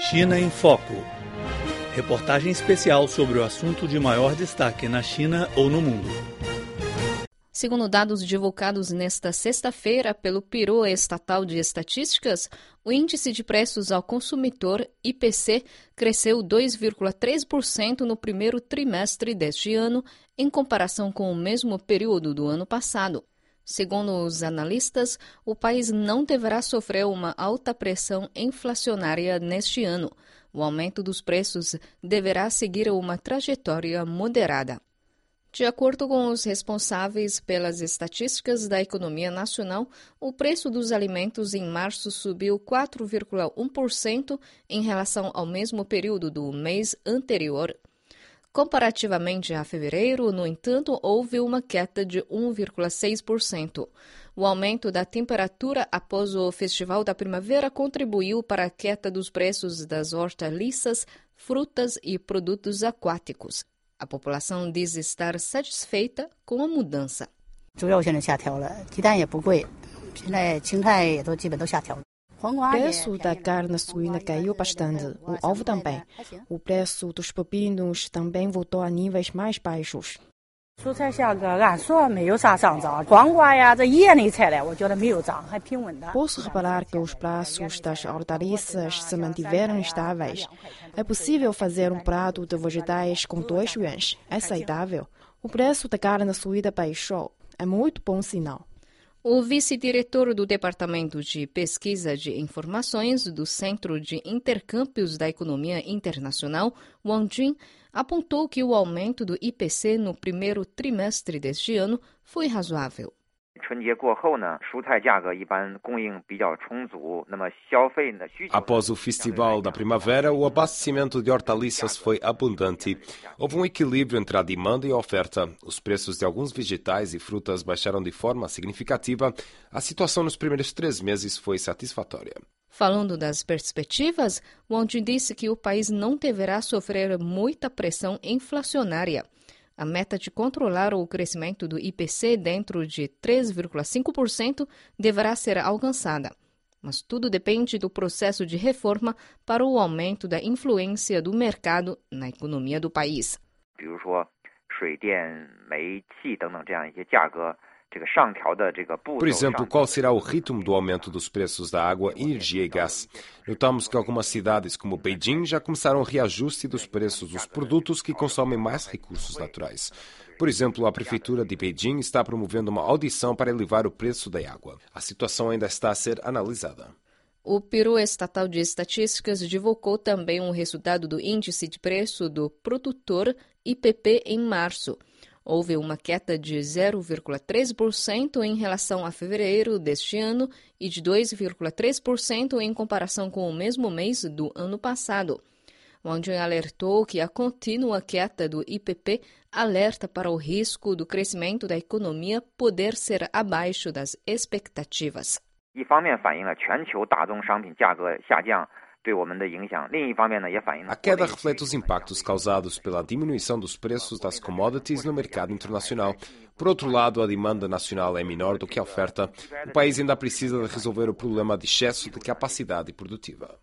China em Foco. Reportagem especial sobre o assunto de maior destaque na China ou no mundo. Segundo dados divulgados nesta sexta-feira pelo Biro Estatal de Estatísticas, o índice de preços ao consumidor IPC cresceu 2,3% no primeiro trimestre deste ano, em comparação com o mesmo período do ano passado. Segundo os analistas, o país não deverá sofrer uma alta pressão inflacionária neste ano. O aumento dos preços deverá seguir uma trajetória moderada. De acordo com os responsáveis pelas estatísticas da economia nacional, o preço dos alimentos em março subiu 4,1% em relação ao mesmo período do mês anterior. Comparativamente a fevereiro, no entanto, houve uma queda de 1,6%. O aumento da temperatura após o Festival da Primavera contribuiu para a queda dos preços das hortaliças, frutas e produtos aquáticos. A população diz estar satisfeita com a mudança. O preço da carne suína caiu bastante, o ovo também. O preço dos pepinos também voltou a níveis mais baixos. Posso reparar que os preços das hortaliças se mantiveram estáveis. É possível fazer um prato de vegetais com dois yuans. É aceitável. O preço da carne suína baixou. É muito bom sinal. O vice-diretor do Departamento de Pesquisa de Informações do Centro de Intercâmbios da Economia Internacional, Wang Jun, apontou que o aumento do IPC no primeiro trimestre deste ano foi razoável. Após o Festival da Primavera, o abastecimento de hortaliças foi abundante. Houve um equilíbrio entre a demanda e a oferta. Os preços de alguns vegetais e frutas baixaram de forma significativa. A situação nos primeiros três meses foi satisfatória. Falando das perspectivas, Wang disse que o país não deverá sofrer muita pressão inflacionária. A meta de controlar o crescimento do IPC dentro de 3,5% deverá ser alcançada. Mas tudo depende do processo de reforma para o aumento da influência do mercado na economia do país. 比如说水电、煤气等等这样一些价格，这个上调的这个步 Por 骤 exemplo, 上 qual será o ritmo do aumento dos preços da água, energia e gás? Notamos que algumas cidades, como Beijing, já começaram o reajuste dos preços dos produtos que consomem mais recursos naturais. Por exemplo, a Prefeitura de Beijing está promovendo uma audição para elevar o preço da água. A situação ainda está a ser analisada. O Biro Estatal de Estatísticas divulgou também um resultado do Índice de Preço do Produtor IPP em março. Houve uma queda de 0,3% em relação a fevereiro deste ano e de 2,3% em comparação com o mesmo mês do ano passado. Wang Jun alertou que a contínua queda do IPP alerta para o risco do crescimento da economia poder ser abaixo das expectativas. 一方面反映了全球大宗商品价格下降 a queda reflete os impactos causados pela diminuição dos preços das commodities no mercado internacional. Por outro lado, a demanda nacional é menor do que a oferta. O país ainda precisa de resolver o problema de excesso de capacidade produtiva.